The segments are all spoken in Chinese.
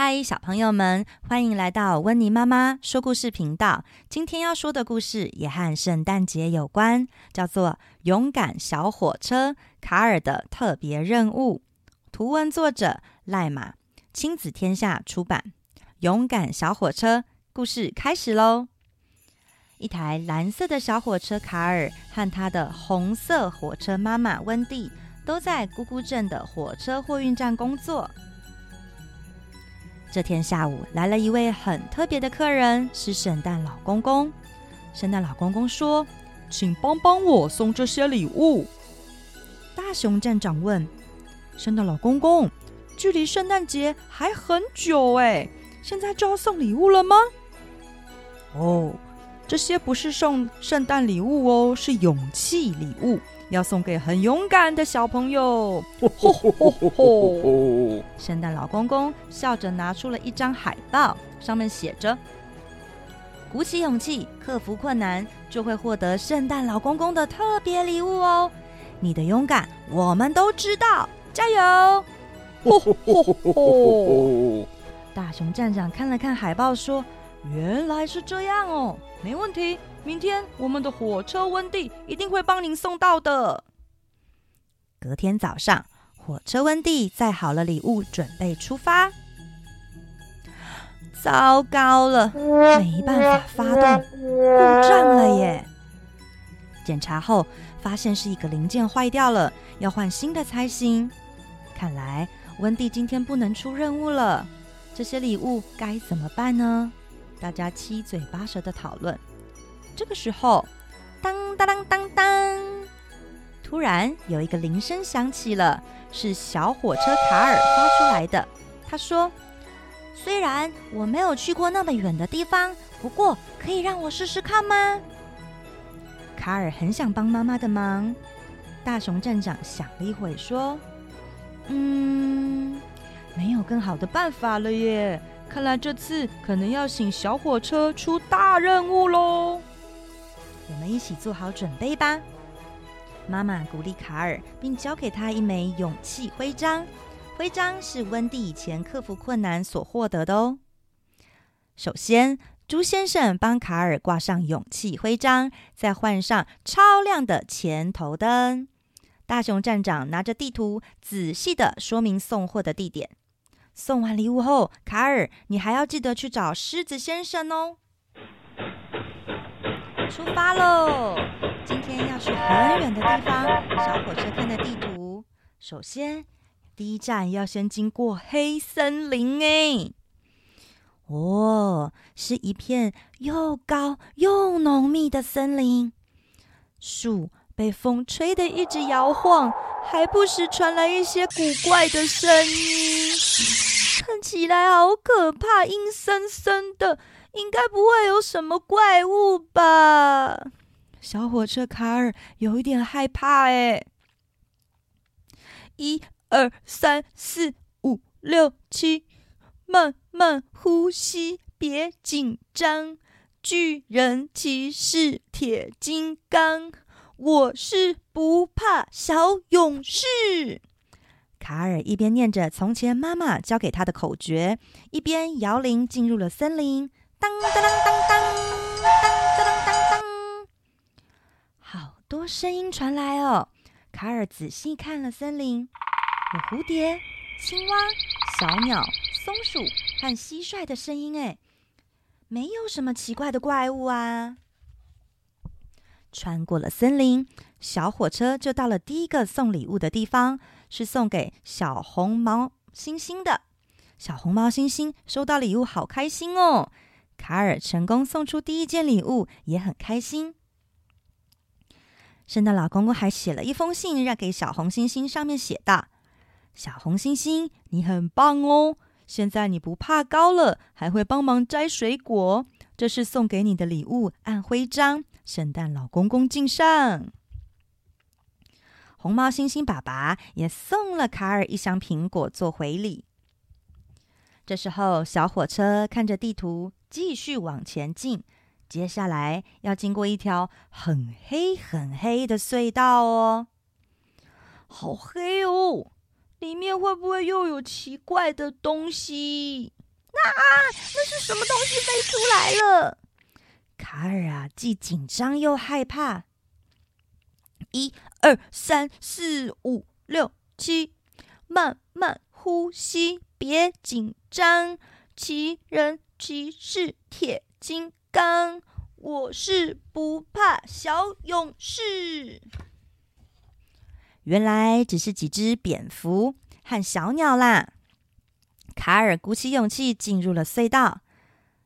嗨，小朋友们，欢迎来到温妮妈妈说故事频道。今天要说的故事也和圣诞节有关，叫做《勇敢小火车卡尔的特别任务》。图文作者赖马，亲子天下出版。勇敢小火车，故事开始喽！一台蓝色的小火车卡尔和他的红色火车妈妈温蒂都在咕咕镇的火车货运站工作。这天下午来了一位很特别的客人，是圣诞老公公。圣诞老公公说：“请帮帮我送这些礼物。”大熊站长问：“圣诞老公公，距离圣诞节还很久哎，现在就要送礼物了吗？”“哦，这些不是送圣诞礼物哦，是勇气礼物。”要送给很勇敢的小朋友。吼吼吼吼吼！圣诞老公公笑着拿出了一张海报，上面写着：“鼓起勇气，克服困难，就会获得圣诞老公公的特别礼物哦。你的勇敢，我们都知道，加油！”吼吼吼吼！大熊站长看了看海报，说：“原来是这样哦，没问题。”明天我们的火车温蒂一定会帮您送到的。隔天早上，火车温蒂载好了礼物，准备出发。糟糕了，没办法发动，故障了耶！检查后发现是一个零件坏掉了，要换新的才行。看来温蒂今天不能出任务了。这些礼物该怎么办呢？大家七嘴八舌的讨论。这个时候，当当当当当，突然有一个铃声响起了，是小火车卡尔发出来的。他说：“虽然我没有去过那么远的地方，不过可以让我试试看吗？”卡尔很想帮妈妈的忙。大熊站长想了一会，说：“嗯，没有更好的办法了耶。看来这次可能要请小火车出大任务喽。”们一起做好准备吧。妈妈鼓励卡尔，并交给他一枚勇气徽章。徽章是温蒂以前克服困难所获得的哦。首先，猪先生帮卡尔挂上勇气徽章，再换上超亮的前头灯。大熊站长拿着地图，仔细地说明送货的地点。送完礼物后，卡尔，你还要记得去找狮子先生哦。出发喽！今天要去很远的地方。小火车看的地图，首先第一站要先经过黑森林哎。哦，是一片又高又浓密的森林，树被风吹得一直摇晃，还不时传来一些古怪的声音，看起来好可怕，阴森森的。应该不会有什么怪物吧？小火车卡尔有一点害怕哎。一二三四五六七，慢慢呼吸，别紧张。巨人骑士铁金刚，我是不怕小勇士。卡尔一边念着从前妈妈教给他的口诀，一边摇铃进入了森林。当当当当当当当当当，好多声音传来哦。卡尔仔细看了森林，有蝴蝶、青蛙、小鸟、松鼠和蟋蟀的声音，哎，没有什么奇怪的怪物啊。穿过了森林，小火车就到了第一个送礼物的地方，是送给小红毛猩猩的。小红毛猩猩收到礼物，好开心哦。卡尔成功送出第一件礼物，也很开心。圣诞老公公还写了一封信，让给小红星星，上面写道：“小红星星，你很棒哦！现在你不怕高了，还会帮忙摘水果。这是送给你的礼物，按徽章，圣诞老公公敬上。”红毛猩猩爸爸也送了卡尔一箱苹果做回礼。这时候，小火车看着地图，继续往前进。接下来要经过一条很黑很黑的隧道哦，好黑哦！里面会不会又有奇怪的东西？那那是什么东西飞出来了？卡尔啊，既紧张又害怕。一二三四五六七，慢慢呼吸，别紧张。奇人骑士铁金刚，我是不怕小勇士。原来只是几只蝙蝠和小鸟啦。卡尔鼓起勇气进入了隧道，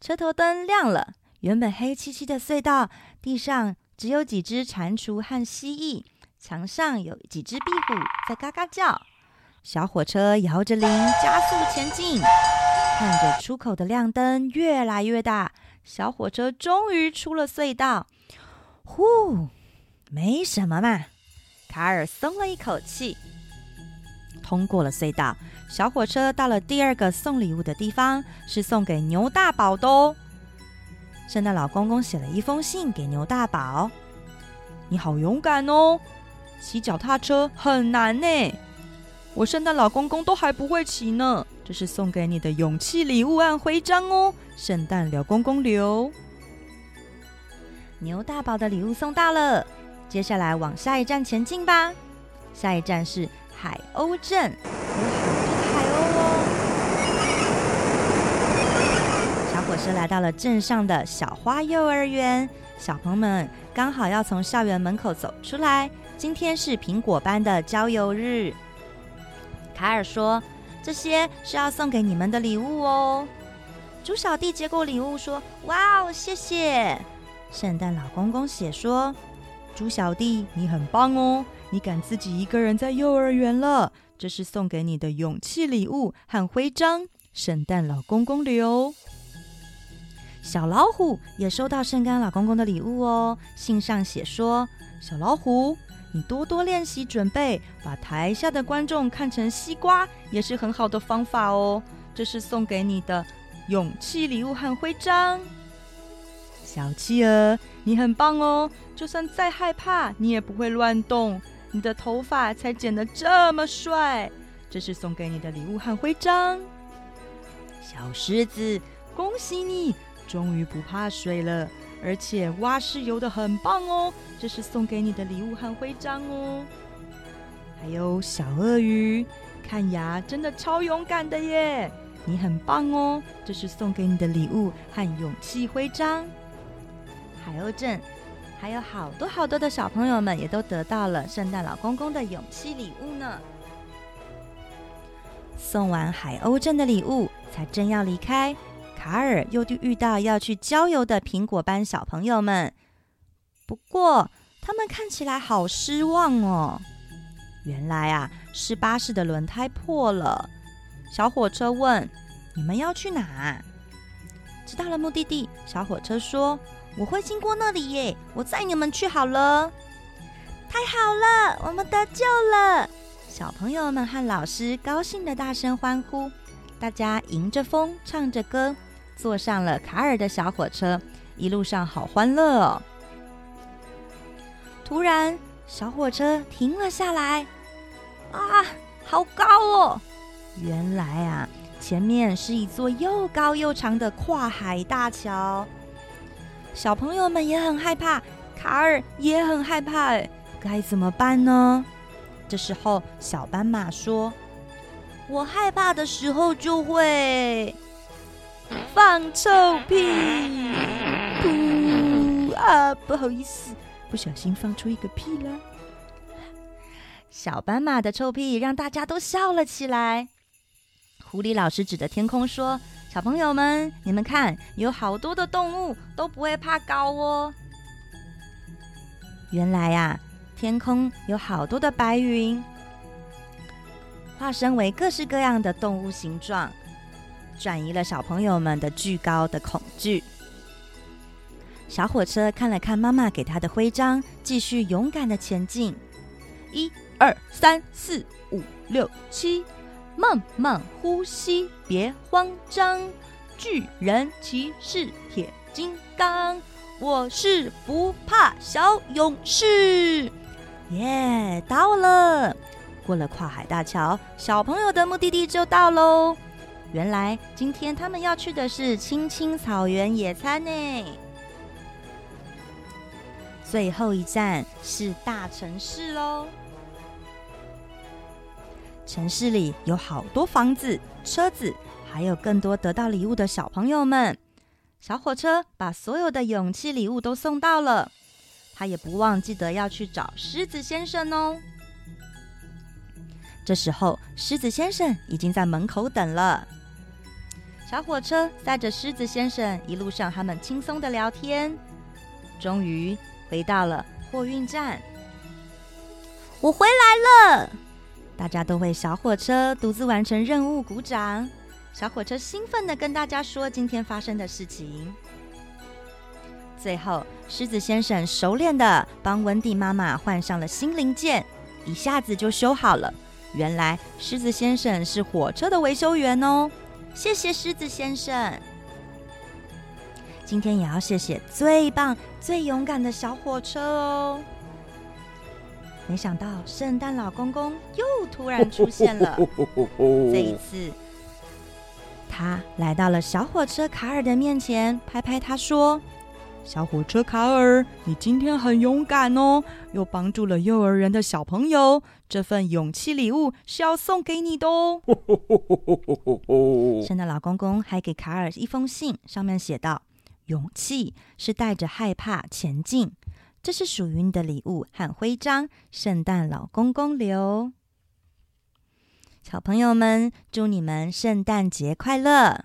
车头灯亮了。原本黑漆漆的隧道，地上只有几只蟾蜍和蜥蜴，墙上有几只壁虎在嘎嘎叫。小火车摇着铃，加速前进。看着出口的亮灯越来越大，小火车终于出了隧道。呼，没什么嘛，卡尔松了一口气。通过了隧道，小火车到了第二个送礼物的地方，是送给牛大宝的哦。圣诞老公公写了一封信给牛大宝：“你好勇敢哦，骑脚踏车很难呢，我圣诞老公公都还不会骑呢。”这是送给你的勇气礼物按徽章哦，圣诞老公公留。牛大宝的礼物送到了，接下来往下一站前进吧。下一站是海鸥镇，有好多海鸥哦。小火车来到了镇上的小花幼儿园，小朋友们刚好要从校园门口走出来。今天是苹果班的郊游日，卡尔说。这些是要送给你们的礼物哦。猪小弟接过礼物说：“哇哦，谢谢！”圣诞老公公写说：“猪小弟，你很棒哦，你敢自己一个人在幼儿园了。这是送给你的勇气礼物和徽章，圣诞老公公留。”小老虎也收到圣诞老公公的礼物哦。信上写说：“小老虎。”你多多练习准备，把台下的观众看成西瓜，也是很好的方法哦。这是送给你的勇气礼物和徽章。小企鹅，你很棒哦！就算再害怕，你也不会乱动。你的头发才剪得这么帅。这是送给你的礼物和徽章。小狮子，恭喜你，终于不怕水了。而且蛙式游的很棒哦，这是送给你的礼物和徽章哦。还有小鳄鱼，看牙真的超勇敢的耶，你很棒哦，这是送给你的礼物和勇气徽章。海鸥镇还有好多好多的小朋友们也都得到了圣诞老公公的勇气礼物呢。送完海鸥镇的礼物，才正要离开。卡尔又遇到要去郊游的苹果班小朋友们，不过他们看起来好失望哦。原来啊，是巴士的轮胎破了。小火车问：“你们要去哪？”知道了目的地，小火车说：“我会经过那里耶，我载你们去好了。”太好了，我们得救了！小朋友们和老师高兴地大声欢呼，大家迎着风唱着歌。坐上了卡尔的小火车，一路上好欢乐哦。突然，小火车停了下来，啊，好高哦！原来啊，前面是一座又高又长的跨海大桥。小朋友们也很害怕，卡尔也很害怕，该怎么办呢？这时候，小斑马说：“我害怕的时候就会。”放臭屁！噗啊，不好意思，不小心放出一个屁了。小斑马的臭屁让大家都笑了起来。狐狸老师指着天空说：“小朋友们，你们看，有好多的动物都不会怕高哦。”原来呀，天空有好多的白云，化身为各式各样的动物形状。转移了小朋友们的巨高的恐惧。小火车看了看妈妈给他的徽章，继续勇敢的前进。一、二、三、四、五、六、七，慢慢呼吸，别慌张。巨人骑士铁金刚，我是不怕小勇士。耶，到了！过了跨海大桥，小朋友的目的地就到喽。原来今天他们要去的是青青草原野餐呢。最后一站是大城市喽。城市里有好多房子、车子，还有更多得到礼物的小朋友们。小火车把所有的勇气礼物都送到了，他也不忘记得要去找狮子先生哦。这时候，狮子先生已经在门口等了。小火车载着狮子先生，一路上他们轻松的聊天。终于回到了货运站。我回来了！大家都为小火车独自完成任务鼓掌。小火车兴奋的跟大家说今天发生的事情。最后，狮子先生熟练的帮温蒂妈妈换上了新零件，一下子就修好了。原来，狮子先生是火车的维修员哦。谢谢狮子先生，今天也要谢谢最棒、最勇敢的小火车哦。没想到圣诞老公公又突然出现了，这一次他来到了小火车卡尔的面前，拍拍他说。小火车卡尔，你今天很勇敢哦，又帮助了幼儿园的小朋友。这份勇气礼物是要送给你的哦。圣诞老公公还给卡尔一封信，上面写道：“勇气是带着害怕前进，这是属于你的礼物和徽章。”圣诞老公公留。小朋友们，祝你们圣诞节快乐